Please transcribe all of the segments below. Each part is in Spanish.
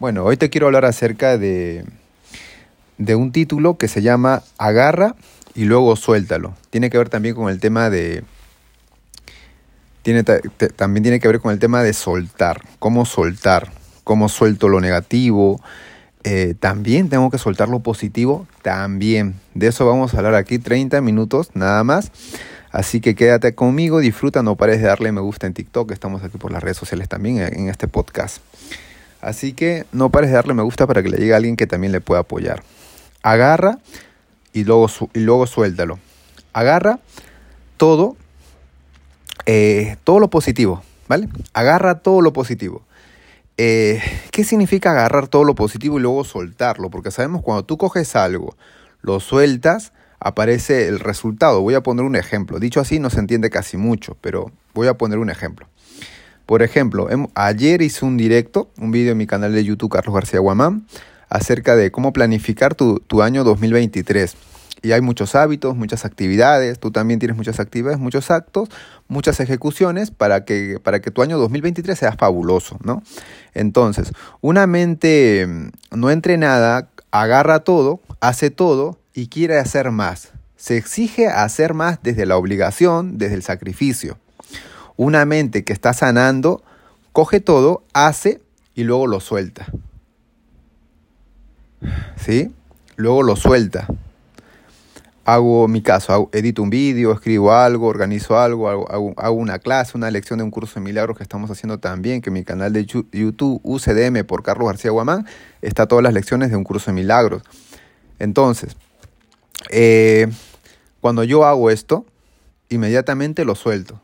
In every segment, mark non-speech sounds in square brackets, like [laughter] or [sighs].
Bueno, hoy te quiero hablar acerca de, de un título que se llama Agarra y luego suéltalo. Tiene que ver también con el tema de... Tiene, también tiene que ver con el tema de soltar, cómo soltar, cómo suelto lo negativo. Eh, también tengo que soltar lo positivo, también. De eso vamos a hablar aquí 30 minutos nada más. Así que quédate conmigo, disfruta, no pares de darle me gusta en TikTok, estamos aquí por las redes sociales también en este podcast. Así que no pares de darle me gusta para que le llegue a alguien que también le pueda apoyar. Agarra y luego, y luego suéltalo. Agarra todo, eh, todo lo positivo, ¿vale? Agarra todo lo positivo. Eh, ¿Qué significa agarrar todo lo positivo y luego soltarlo? Porque sabemos cuando tú coges algo, lo sueltas, aparece el resultado. Voy a poner un ejemplo. Dicho así no se entiende casi mucho, pero voy a poner un ejemplo. Por ejemplo, em, ayer hice un directo, un vídeo en mi canal de YouTube Carlos García Guamán, acerca de cómo planificar tu, año 2023. Y hay muchos hábitos, muchas actividades, tú también tienes muchas actividades, muchos actos, muchas ejecuciones para que, para que tu año 2023 sea fabuloso, ¿no? Entonces, una mente mm, no entrenada agarra todo, hace todo y quiere hacer más. Se exige hacer más desde la obligación, desde el sacrificio. Una mente que está sanando, coge todo, hace y luego lo suelta. ¿Sí? Luego lo suelta. Hago mi caso, edito un vídeo, escribo algo, organizo algo, hago, una clase, una lección de un curso de milagros que estamos haciendo también, que en mi canal de YouTube UCDM por Carlos García Guamán está todas las lecciones de un curso de milagros. Entonces, eh, cuando yo hago esto, inmediatamente lo suelto.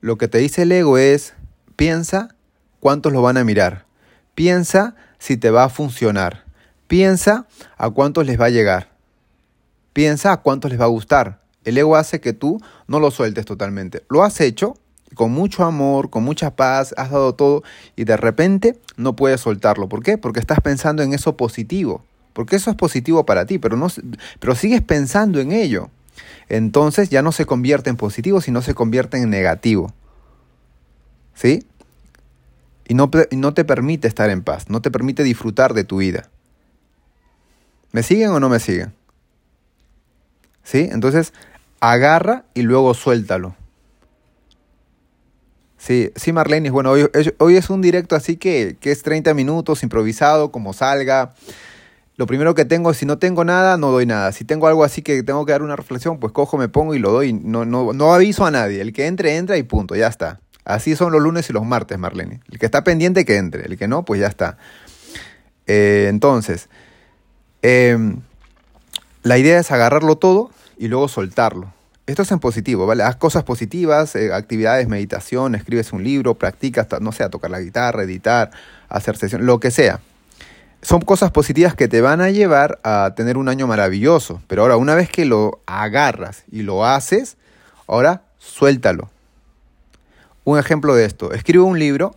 Lo que te dice el ego es, piensa cuántos lo van a mirar. Piensa si te va a funcionar. Piensa a cuántos les va a llegar. Piensa a cuántos les va a gustar. El ego hace que tú no lo sueltes totalmente. Lo has hecho con mucho amor, con mucha paz, has dado todo y de repente no puedes soltarlo. ¿Por qué? Porque estás pensando en eso positivo. Porque eso es positivo para ti, pero, no, pero sigues pensando en ello entonces ya no se convierte en positivo, sino se convierte en negativo. ¿Sí? Y no, te permite estar en paz, no te permite disfrutar de tu vida. ¿Me siguen o no me siguen? ¿Sí? Entonces, agarra y luego suéltalo. Sí, sí, Marlene, bueno, hoy, hoy, es un directo así que, que es 30 minutos, improvisado, como salga lo primero que tengo, si no tengo nada, no doy nada. Si tengo algo así que tengo que dar una reflexión, pues cojo, me pongo y lo doy. No, no, no aviso a nadie. El que entre, entra y punto, ya está. Así son los lunes y los martes, Marlene. El que está pendiente, que entre. El que no, pues ya está. Eh, entonces, em, la idea es agarrarlo todo y luego soltarlo. Esto es en positivo, ¿vale? Haz cosas positivas, eh, actividades, meditación, escribes un libro, practicas, no sé, tocar la guitarra, editar, hacer sesión, lo que sea son cosas positivas que te van a llevar a tener un año maravilloso. Pero ahora, una vez que lo agarras y lo haces, ahora suéltalo. Un ejemplo de esto, escribo un libro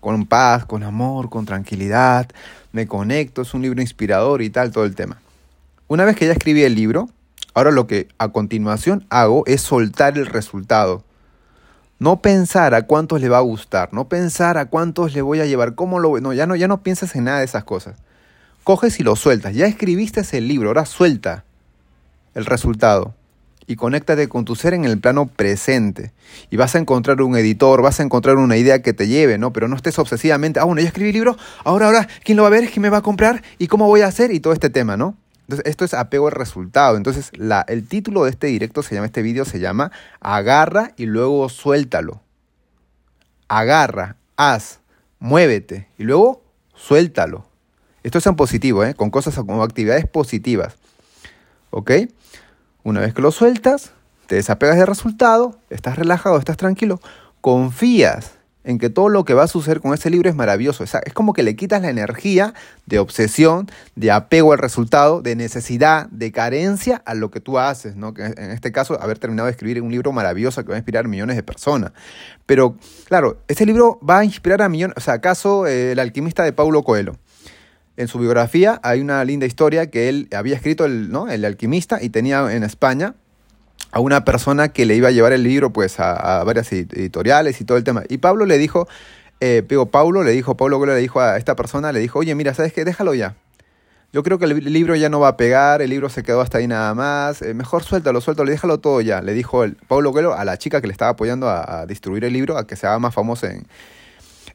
con paz, con amor, con tranquilidad, me conecto, es un libro inspirador y tal, todo el tema. Una vez que ya escribí el libro, ahora lo que a continuación hago es soltar el resultado. No pensar a cuántos le va a gustar, no pensar a cuántos le voy a llevar, cómo lo no, ya no, ya no piensas en nada de esas cosas. Coges y lo sueltas. Ya escribiste ese libro, ahora suelta el resultado y conéctate con tu ser en el plano presente. Y vas a encontrar un editor, vas a encontrar una idea que te lleve, ¿no? Pero no estés obsesivamente, ah, bueno, ya escribí libro, ahora, ahora, ¿quién lo va a ver? ¿Quién me va a comprar? ¿Y cómo voy a hacer? Y todo este tema, ¿no? Entonces, esto es apego al resultado. Entonces, el título de este directo se llama, este vídeo se llama Agarra y luego suéltalo. Agarra, haz, muévete y luego suéltalo. Esto es en positivo, ¿eh? con cosas como actividades positivas. ¿Ok? Una vez que lo sueltas, te desapegas del resultado, estás relajado, estás tranquilo, confías en que todo lo que va a suceder con ese libro es maravilloso. Es como que le quitas la energía de obsesión, de apego al resultado, de necesidad, de carencia a lo que tú haces, ¿no? Que en este caso, haber terminado de escribir un libro maravilloso que va a inspirar a millones de personas. Pero, claro, ese libro va a inspirar a millones, o sea, acaso eh, El alquimista de Paulo Coelho. En su biografía hay una linda historia que él había escrito, el, ¿no? el alquimista, y tenía en España a una persona que le iba a llevar el libro pues a, varias editoriales y todo el tema. Y Pablo le dijo, eh, Paulo le dijo, Paulo Coelho le dijo a esta persona, le dijo, oye, mira, ¿sabes qué? Déjalo ya. Yo creo que el libro ya no va a pegar, el libro se quedó hasta ahí nada más, eh, mejor suéltalo, suéltalo, déjalo todo ya. Le dijo el, Paulo Coelho a la chica que le estaba apoyando a, a distribuir el libro, a que se haga más famoso en,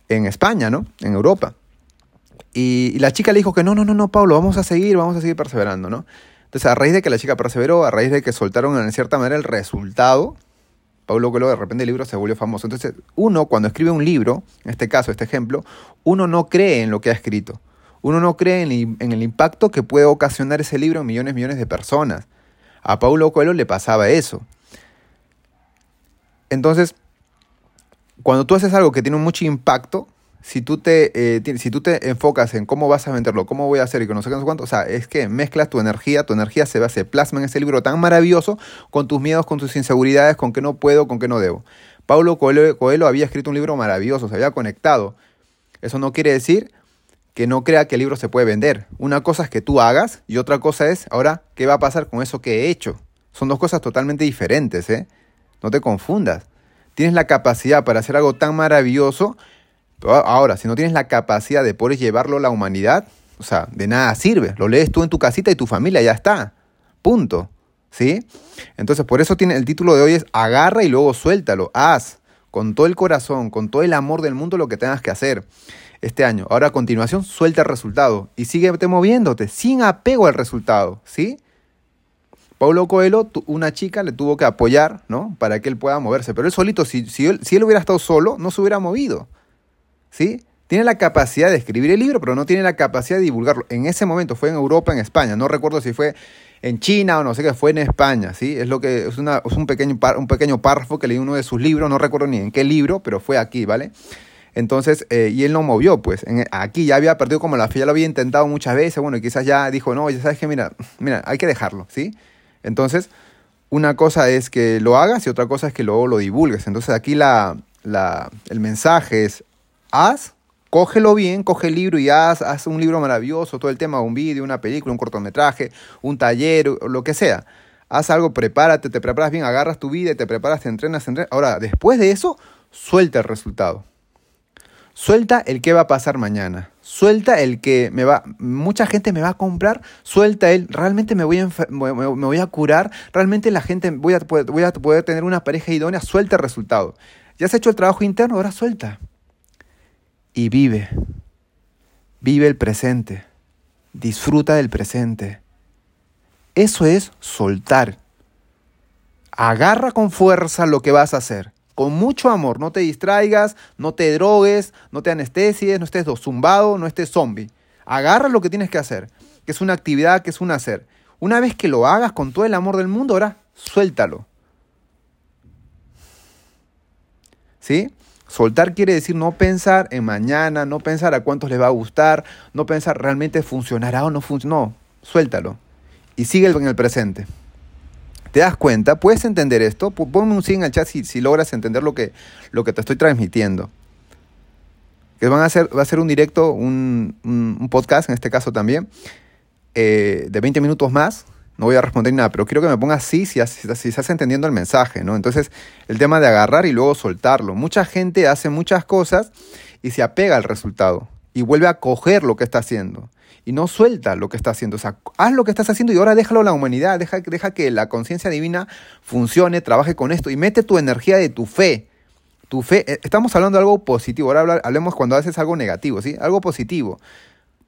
en España, ¿no? En Europa. Y, la chica le dijo que no, no, no, no, Pablo, vamos a seguir, vamos a seguir perseverando, ¿no? Entonces, a raíz de que la chica perseveró, a raíz de que soltaron en cierta manera el resultado, Pablo Coelho de repente el libro se volvió famoso. Entonces, uno cuando escribe un libro, en este caso, este ejemplo, uno no cree en lo que ha escrito. Uno no cree en, el impacto que puede ocasionar ese libro en millones y millones de personas. A Paulo Coelho le pasaba eso. Entonces, cuando tú haces algo que tiene mucho impacto, si tú, te, eh, si tú te enfocas en cómo vas a venderlo, cómo voy a hacer y con no sé cuánto, o sea, es que mezclas tu energía, tu energía se, va, se plasma en ese libro tan maravilloso con tus miedos, con tus inseguridades, con que no puedo, con que no debo. Paulo Coelho, había escrito un libro maravilloso, se había conectado. Eso no quiere decir que no crea que el libro se puede vender. Una cosa es que tú hagas y otra cosa es, ahora, ¿qué va a pasar con eso que he hecho? Son dos cosas totalmente diferentes, ¿eh? No te confundas. Tienes la capacidad para hacer algo tan maravilloso Ahora, si no tienes la capacidad de poder llevarlo a la humanidad, o sea, de nada sirve. Lo lees tú en tu casita y tu familia ya está. Punto. ¿Sí? Entonces, por eso tiene el título de hoy es agarra y luego suéltalo. Haz con todo el corazón, con todo el amor del mundo lo que tengas que hacer este año. Ahora a continuación, suelta el resultado y síguete moviéndote sin apego al resultado, ¿sí? Paulo Coelho, una chica le tuvo que apoyar, ¿no? Para que él pueda moverse. Pero él solito, si, si, él, si él hubiera estado solo, no se hubiera movido. ¿Sí? Tiene la capacidad de escribir el libro, pero no tiene la capacidad de divulgarlo. En ese momento fue en Europa, en España. No recuerdo si fue en China o no sé qué, fue en España, ¿sí? Es lo que es, una, es un, pequeño un pequeño párrafo que leí uno de sus libros, no recuerdo ni en qué libro, pero fue aquí, ¿vale? Entonces, eh, y él no movió, pues. aquí ya había perdido como la fe, ya lo había intentado muchas veces, bueno, y quizás ya dijo, no, ya sabes que, mira, mira, hay que dejarlo, ¿sí? Entonces, una cosa es que lo hagas y otra cosa es que luego lo divulgues. Entonces, aquí la, la, el mensaje es, haz cógelo bien, coge el libro y haz, haz un libro maravilloso, todo el tema, un vídeo, una película, un cortometraje, un taller, lo que sea. Haz algo, prepárate, te preparas bien, agarras tu vida y te preparas, te entrenas, te entrenas. Ahora, después de eso, suelta el resultado. Suelta el que va a pasar mañana. Suelta el que me va, mucha gente me va a comprar. Suelta el, realmente me voy a, curar. Realmente la gente, voy a, voy a poder tener una pareja idónea. Suelta el resultado. Ya has hecho el trabajo interno, ahora suelta y vive. Vive el presente. Disfruta del presente. Eso es soltar. Agarra con fuerza lo que vas a hacer. Con mucho amor. No te distraigas, no te drogues, no te anestesies, no estés zumbado, no estés zombie. Agarra lo que tienes que hacer. Que es una actividad, que es un hacer. Una vez que lo hagas con todo el amor del mundo, ahora suéltalo. ¿Sí? Soltar quiere decir no pensar en mañana, no pensar a cuántos les va a gustar, no pensar realmente funcionará o no funcionará. No, suéltalo y sigue en el presente. ¿Te das cuenta? ¿Puedes entender esto? Ponme un sí en el chat si, logras entender lo que, lo que te estoy transmitiendo. Que van a hacer, va a ser un directo, un, un, podcast en este caso también, eh, de 20 minutos más, no voy a responder nada, pero quiero que me pongas sí si, si, estás entendiendo el mensaje, ¿no? Entonces, el tema de agarrar y luego soltarlo. Mucha gente hace muchas cosas y se apega al resultado y vuelve a coger lo que está haciendo y no suelta lo que está haciendo. O sea, haz lo que estás haciendo y ahora déjalo a la humanidad, deja, deja que la conciencia divina funcione, trabaje con esto y mete tu energía de tu fe. Tu fe, eh, estamos hablando de algo positivo, ahora hablemos cuando haces algo negativo, ¿sí? Algo positivo.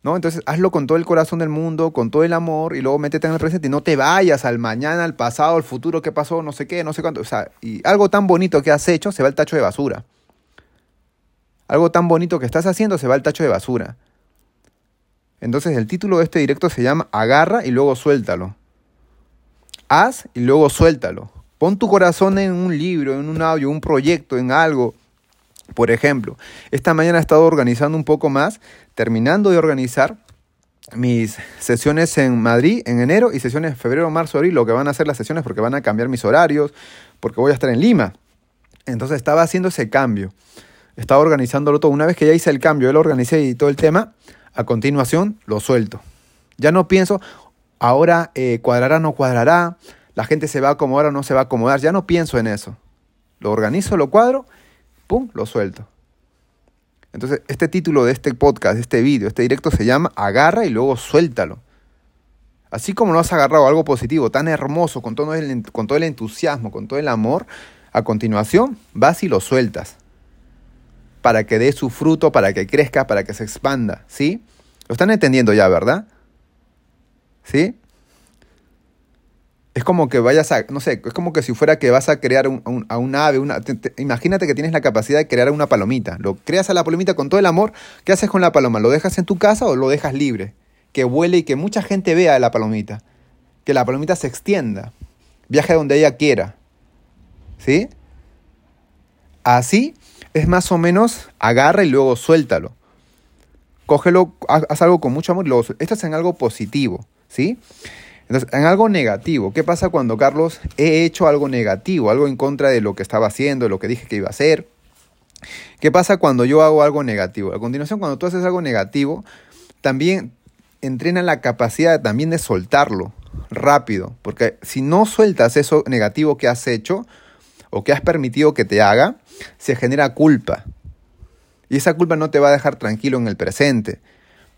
¿No? Entonces hazlo con todo el corazón del mundo, con todo el amor y luego métete en el presente y no te vayas al mañana, al pasado, al futuro, qué pasó, no sé qué, no sé cuánto. O sea, y algo tan bonito que has hecho se va al tacho de basura. Algo tan bonito que estás haciendo se va al tacho de basura. Entonces el título de este directo se llama Agarra y luego suéltalo. Haz y luego suéltalo. Pon tu corazón en un libro, en un audio, un proyecto, en algo. Por ejemplo, esta mañana he estado organizando un poco más, terminando de organizar mis sesiones en Madrid en enero y sesiones en febrero, marzo, abril, lo que van a hacer las sesiones porque van a cambiar mis horarios, porque voy a estar en Lima. Entonces estaba haciendo ese cambio, estaba organizándolo todo. Una vez que ya hice el cambio, ya lo organicé y todo el tema, a continuación lo suelto. Ya no pienso, ahora eh, cuadrará no cuadrará, la gente se va a acomodar o no se va a acomodar, ya no pienso en eso. Lo organizo, lo cuadro, pum, lo suelto. Entonces, este título de este podcast, de este vídeo, este directo se llama Agarra y luego suéltalo. Así como no has agarrado algo positivo, tan hermoso, con todo, el, con todo el entusiasmo, con todo el amor, a continuación vas y lo sueltas. Para que dé su fruto, para que crezca, para que se expanda. ¿Sí? Lo están entendiendo ya, ¿verdad? ¿Sí? Es como que vayas a, no sé, es como que si fuera que vas a crear a un ave, una, imagínate que tienes la capacidad de crear una palomita. Lo creas a la palomita con todo el amor. ¿Qué haces con la paloma? ¿Lo dejas en tu casa o lo dejas libre? Que vuele y que mucha gente vea la palomita. Que la palomita se extienda. Viaje donde ella quiera. ¿Sí? Así es más o menos agarra y luego suéltalo. Cógelo, haz algo con mucho amor y luego Esto es en algo positivo. ¿Sí? Entonces, en algo negativo, ¿qué pasa cuando, Carlos, he hecho algo negativo, algo en contra de lo que estaba haciendo, de lo que dije que iba a hacer? ¿Qué pasa cuando yo hago algo negativo? A continuación, cuando tú haces algo negativo, también entrena la capacidad también de soltarlo rápido, porque si no sueltas eso negativo que has hecho o que has permitido que te haga, se genera culpa. Y esa culpa no te va a dejar tranquilo en el presente.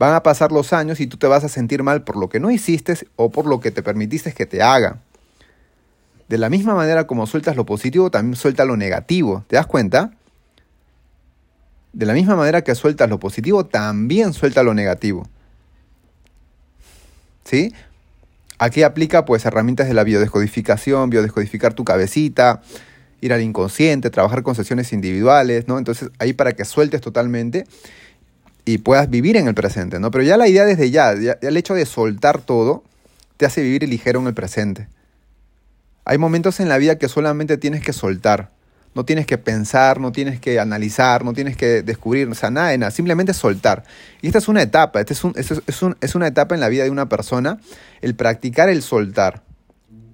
Van a pasar los años y tú te vas a sentir mal por lo que no hiciste o por lo que te permitiste que te haga. De la misma manera como sueltas lo positivo, también suelta lo negativo. ¿Te das cuenta? De la misma manera que sueltas lo positivo, también suelta lo negativo. ¿Sí? Aquí aplica pues herramientas de la biodescodificación, biodescodificar tu cabecita, ir al inconsciente, trabajar con sesiones individuales, ¿no? Entonces ahí para que sueltes totalmente y puedas vivir en el presente, ¿no? Pero ya la idea desde ya, el hecho de soltar todo, te hace vivir ligero en el presente. Hay momentos en la vida que solamente tienes que soltar. No tienes que pensar, no tienes que analizar, no tienes que descubrir, o sea, nada nada, simplemente soltar. Y esta es una etapa, esta es, un, es, es una etapa en la vida de una persona, el practicar el soltar.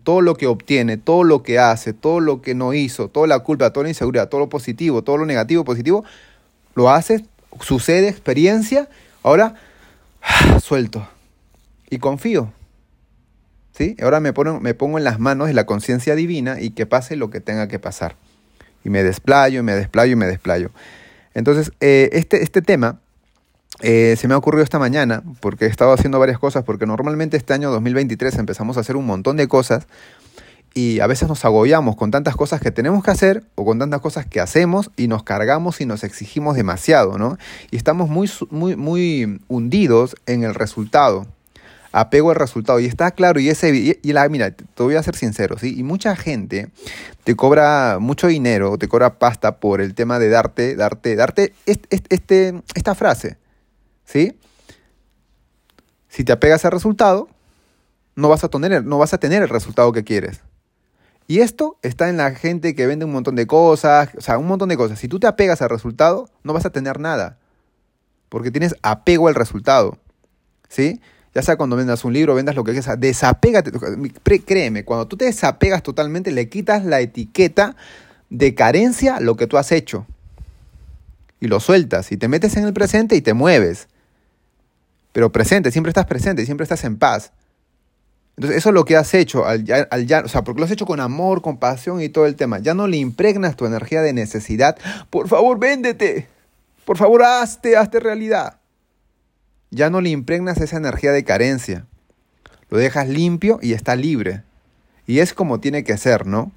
Todo lo que obtiene, todo lo que hace, todo lo que no hizo, toda la culpa, toda la inseguridad, todo lo positivo, todo lo negativo, positivo, lo haces sucede, experiencia, ahora [sighs] suelto y confío. ¿Sí? Ahora me pongo, me pongo en las manos de la conciencia divina y que pase lo que tenga que pasar. Y me desplayo, y me desplayo, y me desplayo. Entonces, eh, este, este tema eh, se me ha ocurrido esta mañana porque he estado haciendo varias cosas, porque normalmente este año 2023 empezamos a hacer un montón de cosas y a veces nos agobiamos con tantas cosas que tenemos que hacer o con tantas cosas que hacemos y nos cargamos y nos exigimos demasiado, ¿no? Y estamos muy, muy, muy hundidos en el resultado, apego al resultado. Y está claro, y ese, y, la, mira, te voy a ser sincero, ¿sí? Y mucha gente te cobra mucho dinero, te cobra pasta por el tema de darte, darte, darte este, esta frase, ¿sí? Si te apegas al resultado, no vas a tener, no vas a tener el resultado que quieres. Y esto está en la gente que vende un montón de cosas, o sea, un montón de cosas. Si tú te apegas al resultado, no vas a tener nada. Porque tienes apego al resultado. ¿Sí? Ya sea cuando vendas un libro, vendas lo que quieras, desapégate. Créeme, cuando tú te desapegas totalmente, le quitas la etiqueta de carencia a lo que tú has hecho. Y lo sueltas. Y te metes en el presente y te mueves. Pero presente, siempre estás presente, siempre estás en paz. Entonces, eso es lo que has hecho, al, al, o sea, porque lo has hecho con amor, con pasión y todo el tema. Ya no le impregnas tu energía de necesidad. Por favor, véndete. Por favor, hazte, hazte realidad. Ya no le impregnas esa energía de carencia. Lo dejas limpio y está libre. Y es como tiene que ser, ¿no?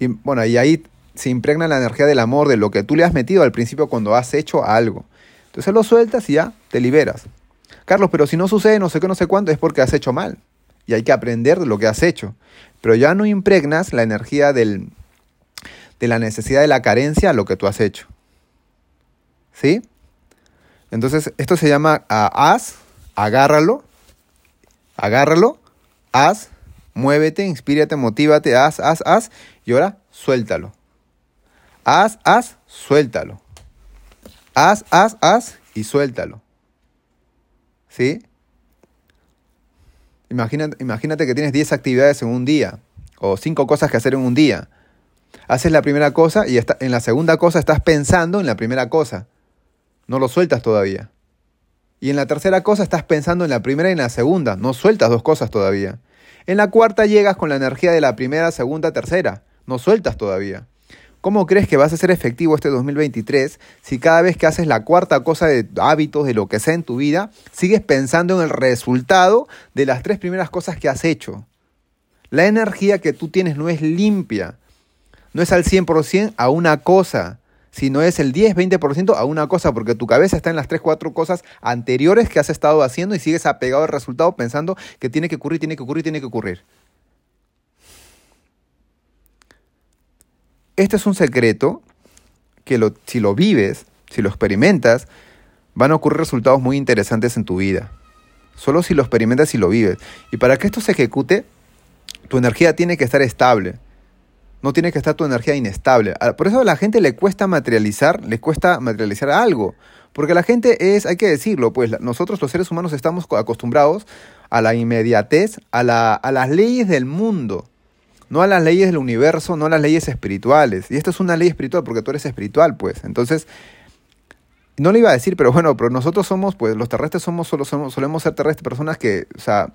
Y bueno, y ahí se impregna la energía del amor, de lo que tú le has metido al principio cuando has hecho algo. Entonces lo sueltas y ya te liberas. Carlos, pero si no sucede no sé qué, no sé cuánto, es porque has hecho mal y hay que aprender de lo que has hecho. Pero ya no impregnas la energía del, de la necesidad de la carencia a lo que tú has hecho. ¿Sí? Entonces, esto se llama haz, agárralo, agárralo, haz, muévete, inspírate, motívate, haz, haz, haz, y ahora suéltalo. Haz, haz, suéltalo. Haz, haz, haz y suéltalo. ¿Sí? Imagínate, imagínate que tienes 10 actividades en un día o 5 cosas que hacer en un día. Haces la primera cosa y está, en la segunda cosa estás pensando en la primera cosa. No lo sueltas todavía. Y en la tercera cosa estás pensando en la primera y en la segunda. No sueltas dos cosas todavía. En la cuarta llegas con la energía de la primera, segunda, tercera. No sueltas todavía. ¿Cómo crees que vas a ser efectivo este 2023 si cada vez que haces la cuarta cosa de hábitos, de lo que sea en tu vida, sigues pensando en el resultado de las tres primeras cosas que has hecho? La energía que tú tienes no es limpia, no es al 100% a una cosa, sino es el 10-20% a una cosa, porque tu cabeza está en las 3-4 cosas anteriores que has estado haciendo y sigues apegado al resultado pensando que tiene que ocurrir, tiene que ocurrir, tiene que ocurrir. Este es un secreto que si lo vives, si lo experimentas, van a ocurrir resultados muy interesantes en tu vida. Solo si lo experimentas y lo vives. Y para que esto se ejecute, tu energía tiene que estar estable. No tiene que estar tu energía inestable. Ah, por eso a la gente le cuesta materializar, le cuesta materializar algo. Porque la gente es, hay que decirlo, pues nosotros los seres humanos estamos acostumbrados a la inmediatez, a, la, a las leyes del mundo no a las leyes del universo, no a las leyes espirituales. Y esto es una ley espiritual porque tú eres espiritual, pues. Entonces, no le iba a decir, pero bueno, pero nosotros somos, pues los terrestres somos, solo somos, solemos ser terrestres, personas que, o sea,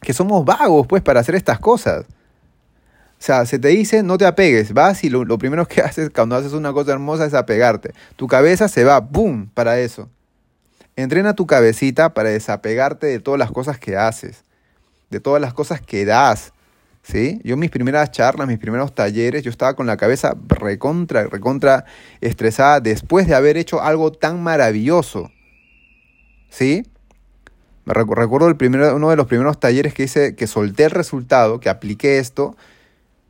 que somos vagos, pues, para hacer estas cosas. O sea, se te dice, no te apegues, vas y lo, lo primero que [laughs] haces cuando haces una cosa hermosa es apegarte. Tu cabeza se va, ¡boom!, para eso. Entrena tu cabecita para desapegarte de todas las cosas que haces, de todas las cosas que das, ¿sí? Yo mis primeras charlas, mis primeros talleres, yo estaba con la cabeza recontra, recontra estresada después de haber hecho algo tan maravilloso, ¿sí? Recuerdo el primero, uno de los primeros talleres que hice, que solté el resultado, que apliqué esto,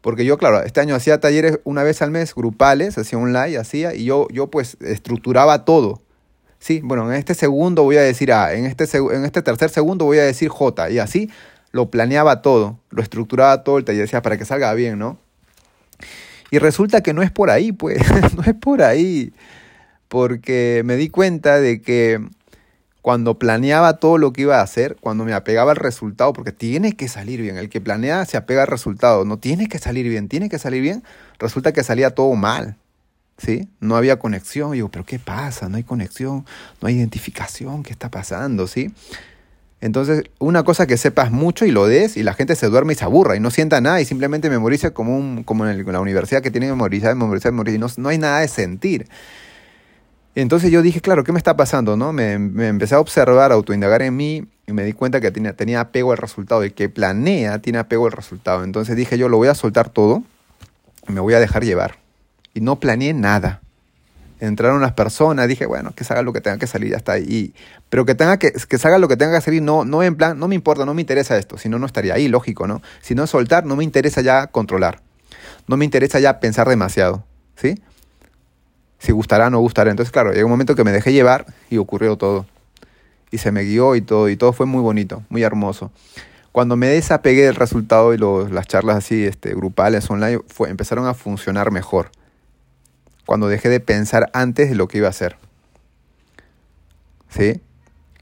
porque yo, claro, este año hacía talleres una vez al mes, grupales, hacía un live, hacía, y yo, yo pues estructuraba todo. Sí, bueno, en este segundo voy a decir A, en este, en este tercer segundo voy a decir J, y así lo planeaba todo, lo estructuraba todo el taller, decía para que salga bien, ¿no? Y resulta que no es por ahí, pues, [laughs] no es por ahí, porque me di cuenta de que cuando planeaba todo lo que iba a hacer, cuando me apegaba al resultado, porque tiene que salir bien, el que planea se apega al resultado, no tiene que salir bien, tiene que salir bien, resulta que salía todo mal, ¿sí? No había conexión, digo, pero ¿qué pasa? No hay conexión, no hay identificación, ¿qué está pasando, ¿sí? Entonces, una cosa que sepas mucho y lo des y la gente se duerme y se aburra y no sienta nada y simplemente memoriza como, un, como en, la universidad que tiene memorizar, memorizar, memorizar y no, no hay nada de sentir. Entonces yo dije, claro, ¿qué me está pasando? No? Me, empecé a observar, a autoindagar en mí y me di cuenta que tenía, tenía apego al resultado. y que planea tiene apego al resultado. Entonces dije, yo lo voy a soltar todo y me voy a dejar llevar. Y no planeé nada entraron las personas, dije, bueno, que salga lo que tenga que salir, ya está ahí. Pero que tenga que, que salga lo que tenga que salir, no, no en plan, no me importa, no me interesa esto, si no, no estaría ahí, lógico, ¿no? Si no soltar, no me interesa ya controlar. No me interesa ya pensar demasiado, ¿sí? Si gustará no gustará. Entonces, claro, llegó un momento que me dejé llevar y ocurrió todo. Y se me guió y todo, y todo fue muy bonito, muy hermoso. Cuando me desapegué del resultado y los, las charlas así este, grupales online, fue, empezaron a funcionar mejor cuando dejé de pensar antes de lo que iba a hacer. ¿Sí?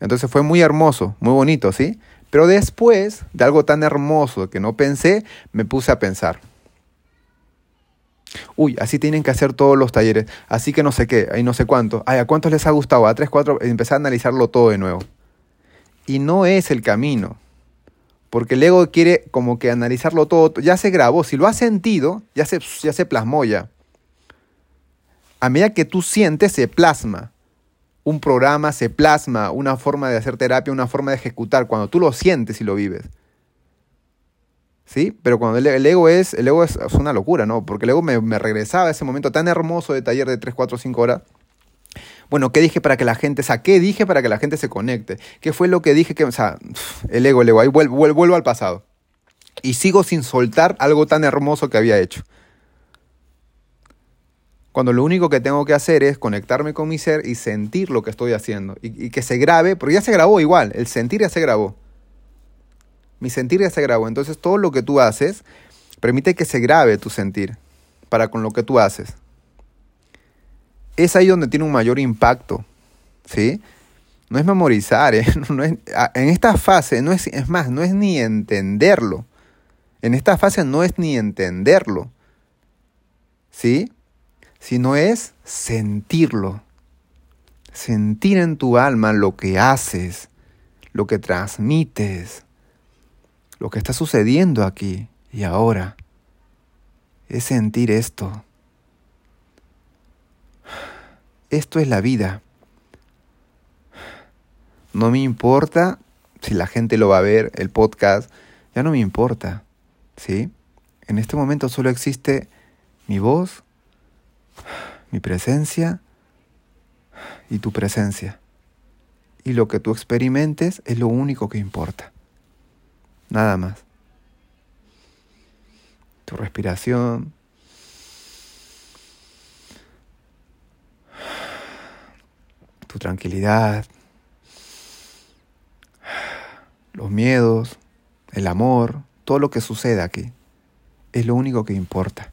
Entonces fue muy hermoso, muy bonito, ¿sí? Pero después de algo tan hermoso que no pensé, me puse a pensar. Uy, así tienen que hacer todos los talleres. Así que no sé qué, ahí no sé cuánto. Ay, ¿a cuántos les ha gustado? A tres, cuatro. Empecé a analizarlo todo de nuevo. Y no es el camino. Porque el ego quiere como que analizarlo todo. Ya se grabó. Si lo has sentido, ya se, ya se plasmó ya a medida que tú sientes, se plasma. Un programa se plasma, una forma de hacer terapia, una forma de ejecutar, cuando tú lo sientes y lo vives. ¿Sí? Pero cuando el, ego es, el ego es, una locura, ¿no? Porque el ego me, regresaba a ese momento tan hermoso de taller de 3, 4, 5 horas. Bueno, ¿qué dije para que la gente, o sea, qué dije para que la gente se conecte? ¿Qué fue lo que dije que, el ego, el ego, ahí vuelvo, vuelvo al pasado. Y sigo sin soltar algo tan hermoso que había hecho cuando lo único que tengo que hacer es conectarme con mi ser y sentir lo que estoy haciendo. Y, que se grabe, porque ya se grabó igual, el sentir ya se grabó. Mi sentir ya se grabó. Entonces todo lo que tú haces permite que se grabe tu sentir para con lo que tú haces. Es ahí donde tiene un mayor impacto. ¿Sí? No es memorizar, ¿eh? [laughs] en esta fase no es, es más, no es ni entenderlo. En esta fase no es ni entenderlo. ¿Sí? Sino es sentirlo. Sentir en tu alma lo que haces, lo que transmites, lo que está sucediendo aquí y ahora. Es sentir esto. Esto es la vida. No me importa si la gente lo va a ver, el podcast, ya no me importa, ¿sí? En este momento solo existe mi voz, mi presencia y tu presencia. Y lo que tú experimentes es lo único que importa. Nada más. Tu respiración. Tu tranquilidad. Los miedos. El amor. Todo lo que sucede aquí. Es lo único que importa.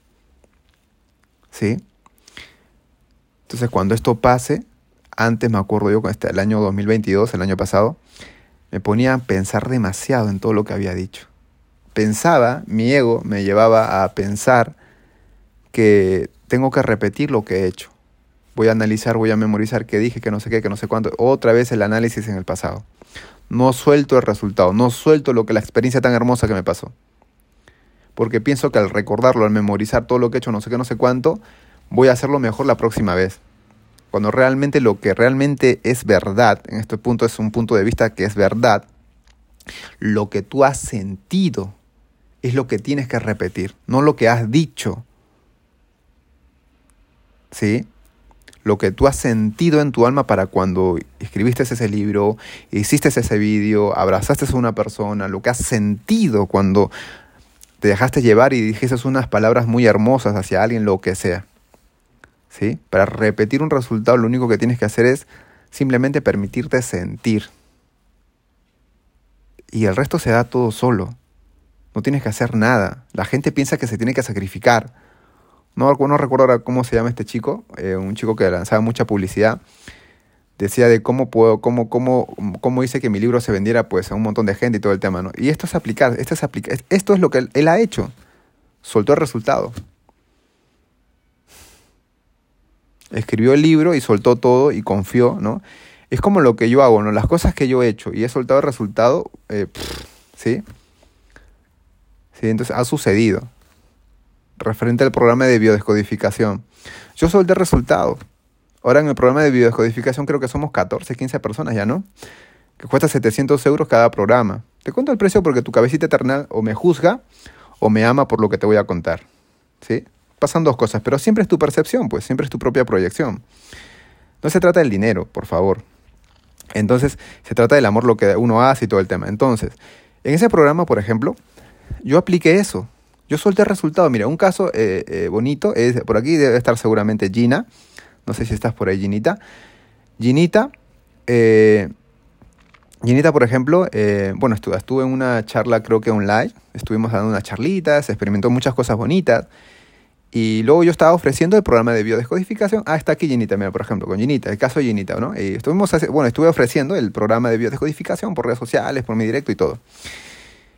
¿Sí? Entonces cuando esto pase, antes me acuerdo yo, este, el año 2022, el año pasado, me ponía a pensar demasiado en todo lo que había dicho. Pensaba, mi ego me llevaba a pensar que tengo que repetir lo que he hecho. Voy a analizar, voy a memorizar qué dije, que no sé qué, que no sé cuánto. Otra vez el análisis en el pasado. No suelto el resultado, no suelto lo que la experiencia tan hermosa que me pasó. Porque pienso que al recordarlo, al memorizar todo lo que he hecho, no sé qué, no sé cuánto, voy a hacerlo mejor la próxima vez cuando realmente lo que realmente es verdad, en este punto es un punto de vista que es verdad, lo que tú has sentido es lo que tienes que repetir, no lo que has dicho. ¿Sí? Lo que tú has sentido en tu alma para cuando escribiste ese libro, hiciste ese vídeo, abrazaste a una persona, lo que has sentido cuando te dejaste llevar y dijiste unas palabras muy hermosas hacia alguien, lo que sea. Para repetir un resultado lo único que tienes que hacer es simplemente permitirte sentir. Y el resto se da todo solo. No tienes que hacer nada. La gente piensa que se tiene que sacrificar. No, no recuerdo cómo se llama este chico, eh, un chico que lanzaba mucha publicidad. Decía de cómo puedo, cómo, cómo, cómo hice que mi libro se vendiera pues a un montón de gente y todo el tema, ¿no? Y esto es aplicar, esto es aplicar, esto es lo que él ha hecho. Soltó el resultado. Escribió el libro y soltó todo y confió, ¿no? Es como lo que yo hago, ¿no? Las cosas que yo he hecho y he soltado el resultado, eh, ¿sí? Sí, entonces ha sucedido. Referente al programa de biodescodificación. Yo solté el resultado. Ahora en el programa de biodescodificación creo que somos 14, 15 personas ya, ¿no? Que cuesta 700 euros cada programa. Te cuento el precio porque tu cabecita eternal o me juzga o me ama por lo que te voy a contar. ¿Sí? Pasan dos cosas, pero siempre es tu percepción, pues siempre es tu propia proyección. No se trata del dinero, por favor. Entonces, se trata del amor, lo que uno hace y todo el tema. Entonces, en ese programa, por ejemplo, yo apliqué eso. Yo solté el resultado. Mira, un caso eh, eh, bonito es, por aquí debe estar seguramente Gina. No sé si estás por ahí, Ginita. Ginita, eh, Ginita, por ejemplo, bueno, estuve, estuve en una charla, creo que online. Estuvimos dando unas charlitas, experimentó muchas cosas bonitas. Y luego yo estaba ofreciendo el programa de biodescodificación. Ah, está aquí Ginita, mira, por ejemplo, con Ginita, el caso de Ginita, ¿no? Y estuvimos, bueno, estuve ofreciendo el programa de biodescodificación por redes sociales, por mi directo y todo.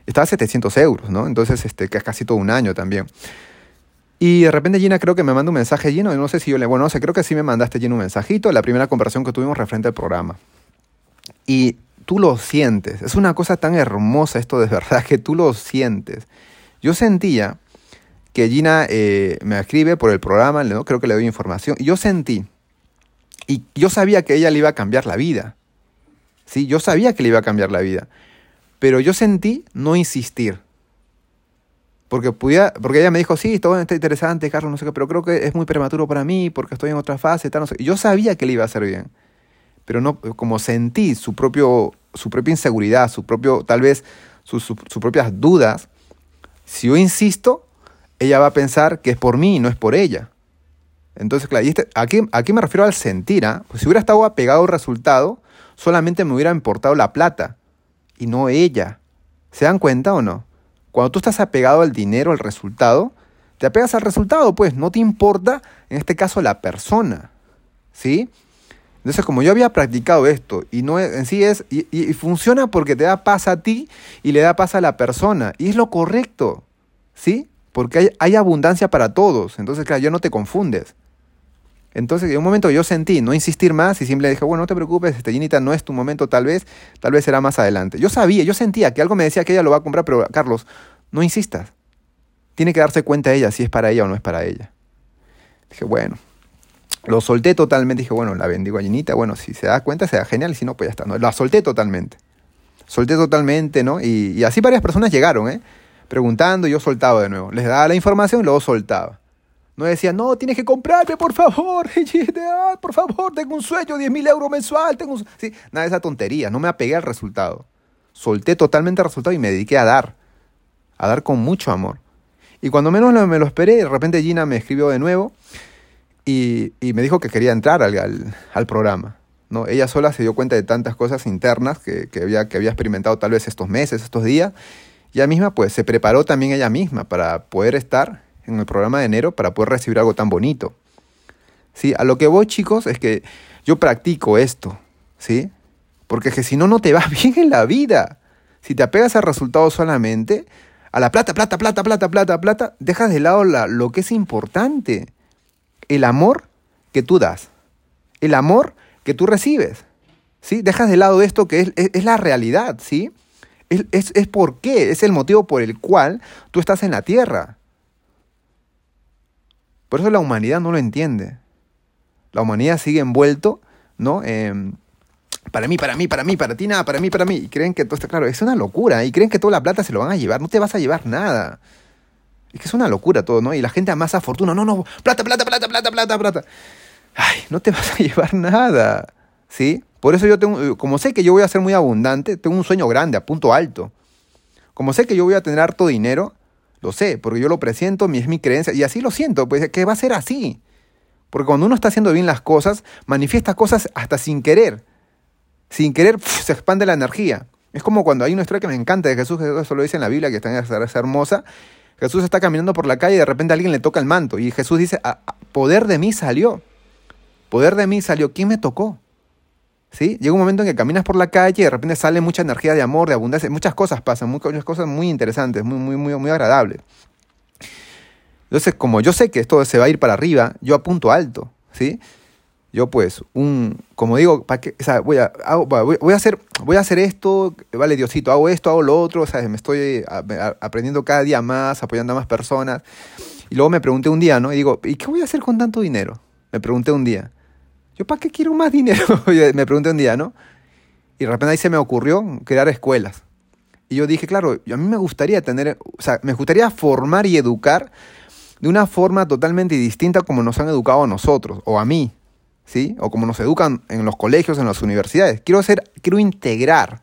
Estaba a 700 euros, ¿no? Entonces, este, que es casi todo un año también. Y de repente Gina creo que me manda un mensaje, Gino, no sé si yo le, bueno, no sé, creo que sí me mandaste Gino un mensajito, la primera conversación que tuvimos referente al programa. Y tú lo sientes, es una cosa tan hermosa esto de verdad que tú lo sientes. Yo sentía que Gina eh, me escribe por el programa, ¿no? creo que le doy información, y yo sentí, y yo sabía que ella le iba a cambiar la vida, ¿sí? Yo sabía que le iba a cambiar la vida, pero yo sentí no insistir. Porque, podía, porque ella me dijo, sí, todo está interesante, Carlos, no sé qué, pero creo que es muy prematuro para mí porque estoy en otra fase, tal, no sé. Yo sabía que le iba a hacer bien, pero no, como sentí su, propio, su propia inseguridad, su propio, tal vez sus propias dudas, si yo insisto, ella va a pensar que es por mí y no es por ella. Entonces, claro, y este, aquí, aquí me refiero al sentir. ¿ah? Pues si hubiera estado apegado al resultado, solamente me hubiera importado la plata y no ella. ¿Se dan cuenta o no? Cuando tú estás apegado al dinero, al resultado, te apegas al resultado, pues no te importa, en este caso, la persona. ¿Sí? Entonces, como yo había practicado esto y no en sí es, y, y funciona porque te da paz a ti y le da paz a la persona, y es lo correcto. ¿Sí? Porque hay, abundancia para todos. Entonces, claro, ya no te confundes. Entonces, en un momento yo sentí no insistir más y simplemente dije, bueno, no te preocupes, este Ginita no es tu momento tal vez, tal vez será más adelante. Yo sabía, yo sentía que algo me decía que ella lo va a comprar, pero Carlos, no insistas. Tiene que darse cuenta ella si es para ella o no es para ella. Dije, bueno. Lo solté totalmente. Dije, bueno, la bendigo gallinita. Bueno, si se da cuenta, se da genial. Si no, pues ya está. ¿no? La solté totalmente. Solté totalmente, ¿no? Y, y así varias personas llegaron, ¿eh? Preguntando, y yo soltaba de nuevo. Les daba la información y luego soltaba. No decía, no, tienes que comprarme, por favor. [laughs] por favor, tengo un sueño, 10 mil euros mensual. Tengo Sí, nada de esa tontería. No me apegué al resultado. Solté totalmente el resultado y me dediqué a dar. A dar con mucho amor. Y cuando menos me lo esperé, de repente Gina me escribió de nuevo y, me dijo que quería entrar al, al, programa. ¿no? Ella sola se dio cuenta de tantas cosas internas que, que, había, que había experimentado tal vez estos meses, estos días. Ella misma pues se preparó también ella misma para poder estar en el programa de enero para poder recibir algo tan bonito. ¿Sí? A lo que voy chicos es que yo practico esto, ¿sí? Porque que si no, no te va [laughs] bien en la vida. Si te apegas al resultado solamente, a la plata, plata, plata, plata, plata, plata, dejas de lado la, lo que es importante el amor que tú das, el amor que tú recibes. ¿sí? Dejas de lado esto que es, la realidad, ¿sí? Es, es, es por qué, es el motivo por el cual tú estás en la tierra. Por eso la humanidad no lo entiende. La humanidad sigue envuelto, ¿no? para mí, para mí, para mí, para ti nada, para mí, para mí. Y creen que todo está claro. Es una locura. Y creen que toda la plata se lo van a llevar. No te vas a llevar nada. Es que es una locura todo, ¿no? Y la gente amasa fortuna. No, no, plata, plata, plata, plata, plata, plata. Ay, no te vas a [laughs] llevar nada. ¿Sí? Por eso yo tengo, como sé que yo voy a ser muy abundante, tengo un sueño grande, a punto alto. Como sé que yo voy a tener harto dinero, lo sé, porque yo lo presiento, es mi creencia, y así lo siento, pues que va a ser así. Porque cuando uno está haciendo bien las cosas, manifiesta cosas hasta sin querer. Sin querer se expande la energía. Es como cuando hay una historia que me encanta de Jesús, eso lo dice en la Biblia, que está es hermosa, Jesús está caminando por la calle y de repente alguien le toca el manto. Y Jesús dice, ah, ah, poder de mí salió. Poder de mí salió. ¿Quién me tocó? ¿Sí? Llega un momento en que caminas por la calle y de repente sale mucha energía de amor, de abundancia. Muchas cosas pasan, muchas cosas muy interesantes, muy, muy, muy, muy agradables. Entonces, como yo sé que esto se va a ir para arriba, yo apunto alto. ¿Sí? yo pues, un, como digo, ¿para qué? voy, a, voy, a hacer, voy a hacer esto, vale Diosito, hago esto, hago lo otro, me estoy aprendiendo cada día más, apoyando a más personas. Y luego me pregunté un día, ¿no? Y digo, ¿y qué voy a hacer con tanto dinero? Me pregunté un día. ¿Yo para qué quiero más dinero? [laughs] me pregunté un día, ¿no? Y de repente ahí se me ocurrió crear escuelas. Y yo dije, claro, a mí me gustaría tener, o sea, me gustaría formar y educar de una forma totalmente distinta como nos han educado a nosotros, o a mí, ¿sí? O como nos educan en los colegios, en las universidades. Quiero hacer, quiero integrar,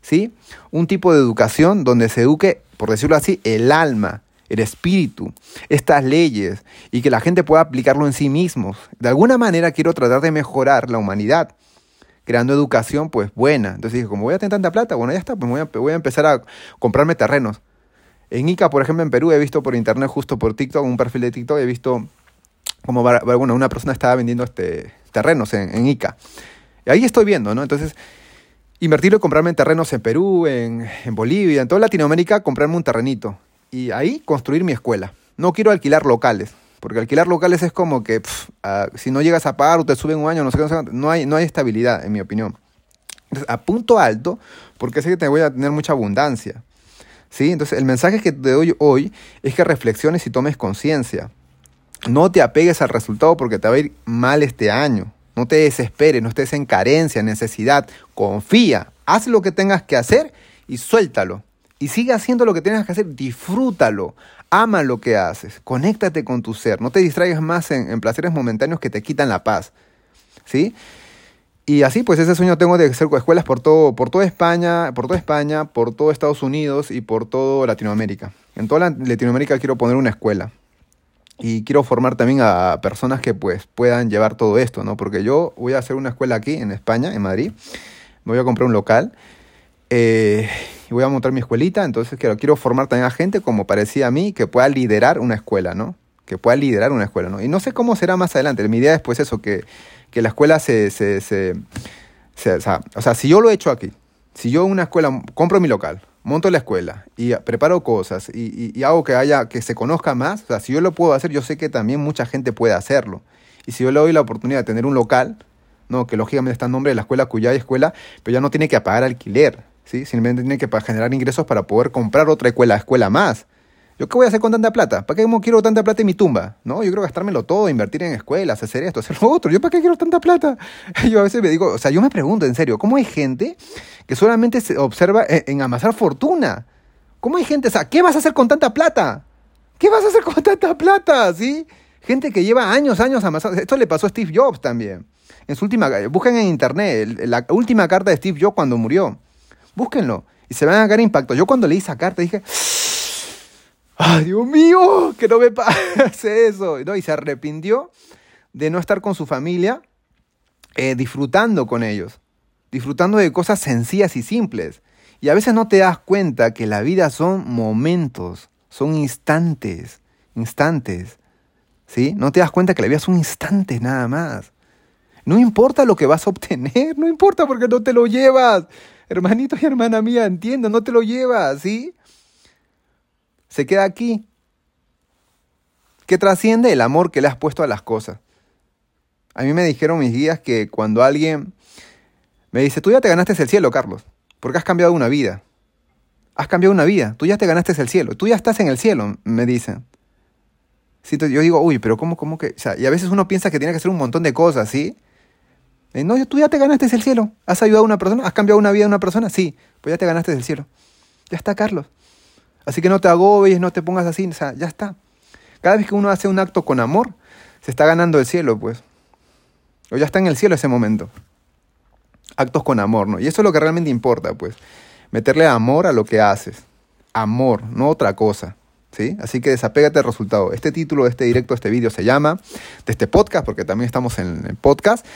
¿sí? Un tipo de educación donde se eduque, por decirlo así, el alma, el espíritu, estas leyes y que la gente pueda aplicarlo en sí mismos. De alguna manera quiero tratar de mejorar la humanidad, creando educación pues buena. Entonces dije, como voy a tener tanta plata, bueno, ya está, pues voy a, voy a empezar a comprarme terrenos. En Ica, por ejemplo, en Perú, he visto por internet, justo por TikTok, un perfil de TikTok, he visto como bueno, una persona estaba vendiendo este, terrenos en, Ica. Y ahí estoy viendo, ¿no? Entonces, invertirlo y comprarme terrenos en Perú, en, Bolivia, en toda Latinoamérica, comprarme un terrenito. Y ahí construir mi escuela. No quiero alquilar locales, porque alquilar locales es como que si no llegas a pagar o te suben un año, no sé qué, no hay, no hay estabilidad, en mi opinión. Entonces, a punto alto, porque sé que te voy a tener mucha abundancia. ¿Sí? Entonces, el mensaje que te doy hoy es que reflexiones y tomes conciencia. No te apegues al resultado porque te va a ir mal este año. No te desesperes, no estés en carencia, necesidad. Confía, haz lo que tengas que hacer y suéltalo. Y sigue haciendo lo que tengas que hacer, disfrútalo. Ama lo que haces, conéctate con tu ser. No te distraigas más en, placeres momentáneos que te quitan la paz. ¿Sí? Y así, pues ese sueño tengo de hacer escuelas por todo, por toda España, por toda España, por todo Estados Unidos y por toda Latinoamérica. En toda Latinoamérica quiero poner una escuela y quiero formar también a personas que pues puedan llevar todo esto, ¿no? Porque yo voy a hacer una escuela aquí en España, en Madrid, me voy a comprar un local eh, y voy a montar mi escuelita, entonces quiero, quiero formar también a gente como parecía a mí que pueda liderar una escuela, ¿no? Que pueda liderar una escuela, ¿no? Y no sé cómo será más adelante, mi idea es pues eso, que, que la escuela se, se, se, o, sea, o sea, si yo lo he hecho aquí, si yo una escuela, compro mi local, monto la escuela y preparo cosas y, hago que haya, que se conozca más, o sea, si yo lo puedo hacer, yo sé que también mucha gente puede hacerlo. Y si yo le doy la oportunidad de tener un local, no, que lógicamente está en nombre de la escuela cuya escuela, pero ya no tiene que pagar alquiler, ¿sí? Simplemente tiene que generar ingresos para poder comprar otra escuela, escuela más. ¿Yo qué voy a hacer con tanta plata? ¿Para qué quiero tanta plata en mi tumba? ¿No? Yo quiero gastármelo todo, invertir en escuelas, hacer esto, hacer lo otro. ¿Yo para qué quiero tanta plata? [laughs] Yo a veces me digo, o sea, yo me pregunto en serio, ¿cómo hay gente que solamente se observa en, amasar fortuna? ¿Cómo hay gente, o sea, ¿qué vas a hacer con tanta plata? ¿Qué vas a hacer con tanta plata? ¿Sí? Gente que lleva años, años amasando. Esto le pasó a Steve Jobs también. En su última, busquen en internet la última carta de Steve Jobs cuando murió. Búsquenlo y se van a dar impacto. Yo cuando leí esa carta dije, ¡ay, Dios mío! Que no me pase eso. ¿No? Y se arrepintió de no estar con su familia, eh, disfrutando con ellos, disfrutando de cosas sencillas y simples. Y a veces no te das cuenta que la vida son momentos, son instantes, instantes. ¿Sí? No te das cuenta que la vida son instantes nada más. No importa lo que vas a obtener, no importa porque no te lo llevas. Hermanito y hermana mía, entiendo, no te lo llevas, ¿sí? Se queda aquí. ¿Qué trasciende el amor que le has puesto a las cosas. A mí me dijeron mis guías que cuando alguien me dice, tú ya te ganaste el cielo, Carlos, porque has cambiado una vida. Has cambiado una vida, tú ya te ganaste el cielo, tú ya estás en el cielo, me dicen. Sí, yo digo, uy, pero ¿cómo, cómo que? O sea, y a veces uno piensa que tiene que hacer un montón de cosas, ¿sí? Eh, no, tú ya te ganaste el cielo. ¿Has ayudado a una persona? ¿Has cambiado una vida de una persona? Sí, pues ya te ganaste el cielo. Ya está, Carlos. Así que no te agobies, no te pongas así, o sea, ya está. Cada vez que uno hace un acto con amor, se está ganando el cielo, pues. O ya está en el cielo ese momento. Actos con amor, ¿no? Y eso es lo que realmente importa, pues. Meterle amor a lo que haces. Amor, no otra cosa. ¿Sí? Así que desapégate del resultado. Este título de este directo, este vídeo se llama, de este podcast, porque también estamos en el podcast,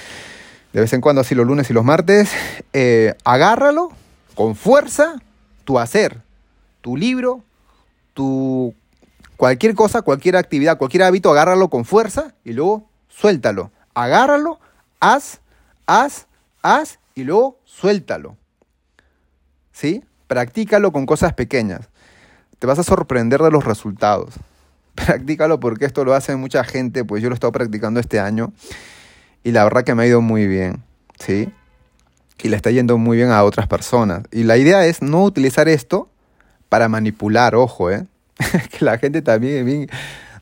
de vez en cuando, así los lunes y los martes, eh, agárralo con fuerza, tu hacer, tu libro, tu cualquier cosa, cualquier actividad, cualquier hábito, agárralo con fuerza y luego suéltalo. Agárralo, haz, haz, haz y luego suéltalo. ¿Sí? Practícalo con cosas pequeñas. Te vas a sorprender de los resultados. [laughs] Practícalo porque esto lo hace mucha gente, pues yo lo he estado practicando este año y la verdad que me ha ido muy bien, ¿sí? Y le está yendo muy bien a otras personas. Y la idea es no utilizar esto para manipular, ojo, ¿eh? [laughs] que la gente también,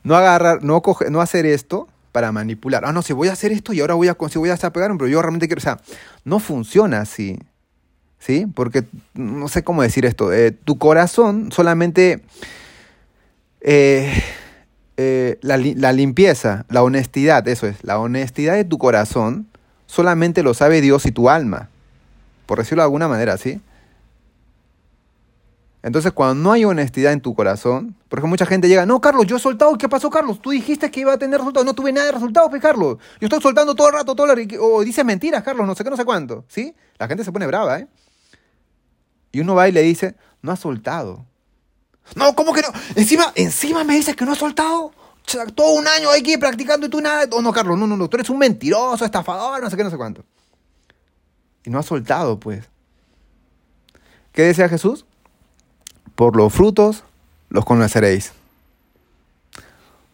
no agarrar, no, coge, no hacer esto para manipular. Ah, no, si voy a hacer esto y ahora voy a, si voy a pegar, pero yo realmente quiero, o sea, no funciona así, ¿sí? Porque, no sé cómo decir esto, eh, tu corazón solamente... Eh, eh, la, limpieza, la honestidad, eso es, la honestidad de tu corazón solamente lo sabe Dios y tu alma, por decirlo de alguna manera, ¿sí? Entonces, cuando no hay honestidad en tu corazón, porque mucha gente llega, no, Carlos, yo he soltado, ¿qué pasó, Carlos? Tú dijiste que iba a tener resultados, no tuve nada de resultados, pues, Carlos. Yo estoy soltando todo el rato, todo el o dices mentiras, Carlos, no sé qué, no sé cuánto, ¿sí? La gente se pone brava, ¿eh? Y uno va y le dice, no has soltado. No, ¿cómo que no? Encima, encima me dices que no has soltado. Todo un año aquí practicando y tú nada. Oh, no, Carlos, no, no, no. Tú eres un mentiroso, estafador, no sé qué, no sé cuánto. Y no has soltado, pues. ¿Qué decía Jesús? Por los frutos los conoceréis.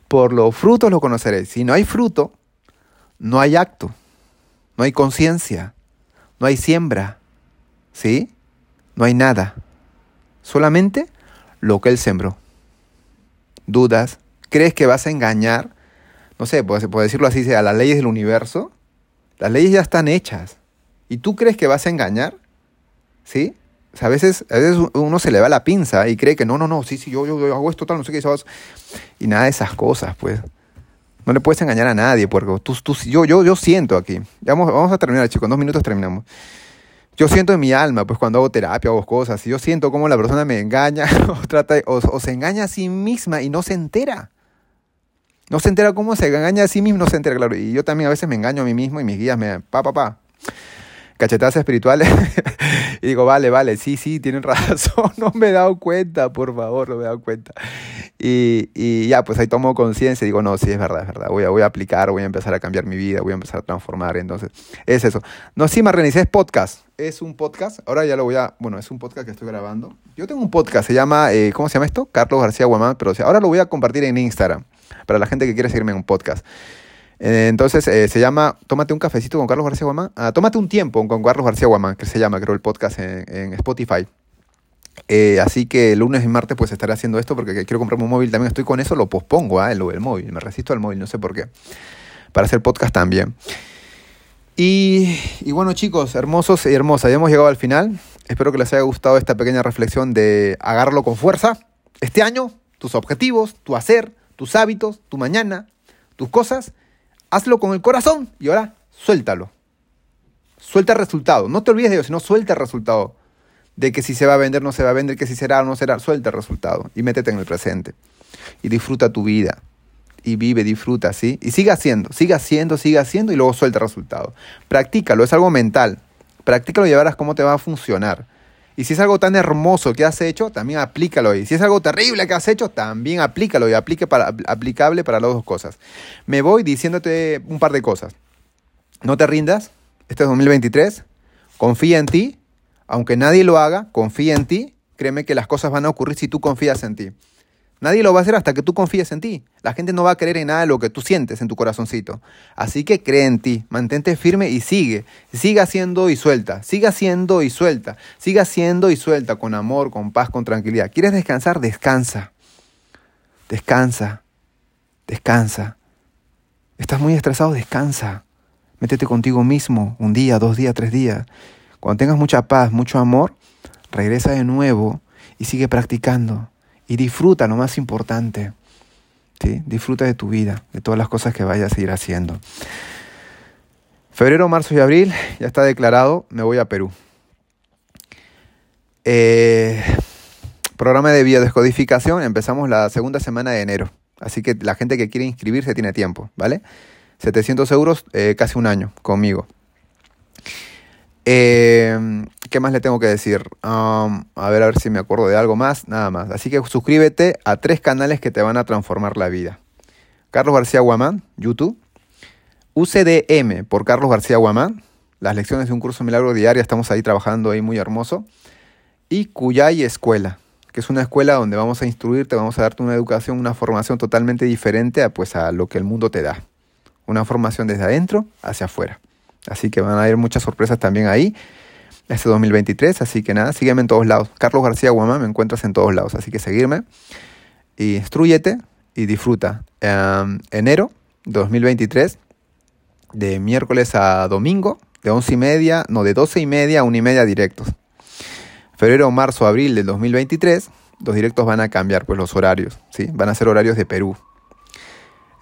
Por los frutos los conoceréis. Si no hay fruto, no hay acto, no hay conciencia, no hay siembra, ¿sí? No hay nada. Solamente lo que él sembró. ¿Dudas? ¿Crees que vas a engañar? No sé, puedo, decirlo así, a las leyes del universo. Las leyes ya están hechas. ¿Y tú crees que vas a engañar? ¿Sí? a, veces, a veces uno se le va la pinza y cree que no, no, no, sí, sí, yo, yo, hago esto tal, no sé qué. Eso, y nada de esas cosas, pues. No le puedes engañar a nadie, porque tú, tú, yo, yo, yo siento aquí. Vamos, vamos a terminar, chicos. Dos minutos terminamos yo siento en mi alma, pues cuando hago terapia, hago cosas, y yo siento como la persona me engaña [laughs] o, trata, o, se engaña a sí misma y no se entera. No se entera cómo se engaña a sí mismo, no se entera, claro. Y yo también a veces me engaño a mí mismo y mis guías me, pa, pa, pa, cachetadas espirituales. [laughs] y digo, vale, vale, sí, sí, tienen [laughs] razón, no me he dado cuenta, por favor, no me he dado cuenta. Y, y ya, pues ahí tomo conciencia y digo, no, sí, es verdad, es verdad, voy a, voy a aplicar, voy a empezar a cambiar mi vida, voy a empezar a transformar, entonces, es eso. No, sí, Marrenis, es podcast, es un podcast, ahora ya lo voy a, bueno, es un podcast que estoy grabando. Yo tengo un podcast, se llama, eh, ¿cómo se llama esto? Carlos García Guamán, pero ahora lo voy a compartir en Instagram, para la gente que quiere seguirme en un podcast. Eh, entonces eh, se llama Tómate un cafecito con Carlos García Guamán. Ah, Tómate un tiempo con Carlos García Guamán, que se llama, creo, el podcast en, Spotify. Eh, así que lunes y martes pues estaré haciendo esto porque quiero comprarme un móvil. También estoy con eso, lo pospongo, ¿eh? el, el móvil. Me resisto al móvil, no sé por qué. Para hacer podcast también. Y, y, bueno chicos, hermosos y hermosas, ya hemos llegado al final. Espero que les haya gustado esta pequeña reflexión de agarrarlo con fuerza. Este año, tus objetivos, tu hacer, tus hábitos, tu mañana, tus cosas, hazlo con el corazón y ahora suéltalo. Suelta el resultado. No te olvides de ello, sino suelta el resultado. De que si se va a vender, no se va a vender, que si será o no será. Suelta el resultado y métete en el presente. Y disfruta tu vida. Y vive, disfruta, ¿sí? Y siga haciendo, siga haciendo, siga haciendo y luego suelta el resultado. Practícalo, es algo mental. Practícalo y verás cómo te va a funcionar. Y si es algo tan hermoso que has hecho, también aplícalo. Y si es algo terrible que has hecho, también aplícalo y aplique para, aplicable para las dos cosas. Me voy diciéndote un par de cosas. No te rindas, este es 2023, confía en ti, aunque nadie lo haga, confía en ti, créeme que las cosas van a ocurrir si tú confías en ti. Nadie lo va a hacer hasta que tú confíes en ti. La gente no va a creer en nada de lo que tú sientes en tu corazoncito. Así que cree en ti, mantente firme y sigue. Siga haciendo y suelta. Siga haciendo y suelta. Siga haciendo y suelta con amor, con paz, con tranquilidad. ¿Quieres descansar? Descansa. Descansa. Descansa. ¿Estás muy estresado? Descansa. Métete contigo mismo un día, dos días, tres días. Cuando tengas mucha paz, mucho amor, regresa de nuevo y sigue practicando. Y disfruta lo más importante. ¿sí? Disfruta de tu vida, de todas las cosas que vayas a ir haciendo. Febrero, marzo y abril ya está declarado, me voy a Perú. Eh, programa de biodescodificación, empezamos la segunda semana de enero. Así que la gente que quiere inscribirse tiene tiempo, ¿vale? 700 euros, eh, casi un año conmigo. Eh, ¿Qué más le tengo que decir? Um, a ver, a ver si me acuerdo de algo más. Nada más. Así que suscríbete a tres canales que te van a transformar la vida. Carlos García Guamán, YouTube. UCDM por Carlos García Guamán. Las lecciones de un curso milagro diario. Estamos ahí trabajando ahí muy hermoso. Y Cuyay Escuela, que es una escuela donde vamos a instruirte, vamos a darte una educación, una formación totalmente diferente a, pues, a lo que el mundo te da. Una formación desde adentro hacia afuera. Así que van a haber muchas sorpresas también ahí este 2023. Así que nada, sígueme en todos lados. Carlos García Guamá, me encuentras en todos lados. Así que seguirme y instruyete y disfruta. Um, enero 2023, de miércoles a domingo, de 11 y media, no, de 12 y media a 1 y media directos. Febrero, marzo, abril del 2023, los directos van a cambiar, pues los horarios, ¿sí? Van a ser horarios de Perú.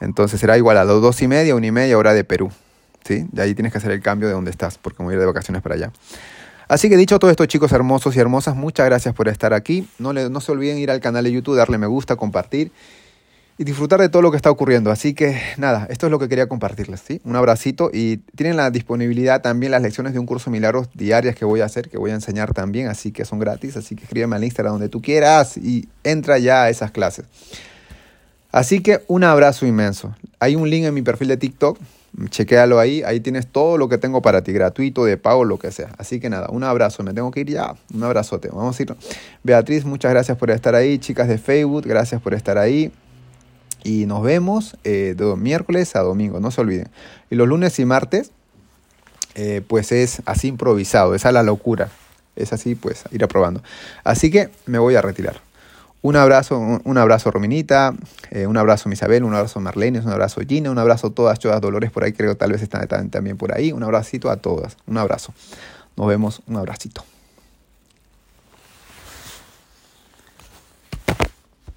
Entonces será igual a las 2 y media, 1 y media hora de Perú. De ahí tienes que hacer el cambio de donde estás, porque voy a ir de vacaciones para allá. Así que dicho todo esto, chicos hermosos y hermosas, muchas gracias por estar aquí. No, le, no se olviden ir al canal de YouTube, darle me gusta, compartir y disfrutar de todo lo que está ocurriendo. Así que nada, esto es lo que quería compartirles, ¿sí? Un abracito y tienen la disponibilidad también las lecciones de un curso milagros diarias que voy a hacer, que voy a enseñar también, así que son gratis, así que escríbeme al Instagram donde tú quieras y entra ya a esas clases. Así que un abrazo inmenso. Hay un link en mi perfil de TikTok chequéalo ahí, ahí tienes todo lo que tengo para ti, gratuito, de pago, lo que sea. Así que nada, un abrazo, me tengo que ir ya, un abrazote, vamos a ir. Beatriz, muchas gracias por estar ahí, chicas de Facebook, gracias por estar ahí. Y nos vemos eh, miércoles a domingo, no se olviden. Y los lunes y martes, eh, pues es así improvisado, es a la locura. Es así, pues, ir aprobando. Así que me voy a retirar. Un abrazo, un abrazo Rominita, eh, un abrazo Misabel, un abrazo Marlene, un abrazo Gina, un abrazo a todas, todas Dolores por ahí, creo que tal vez están también por ahí. Un abracito a todas, un abrazo. Nos vemos, un abracito.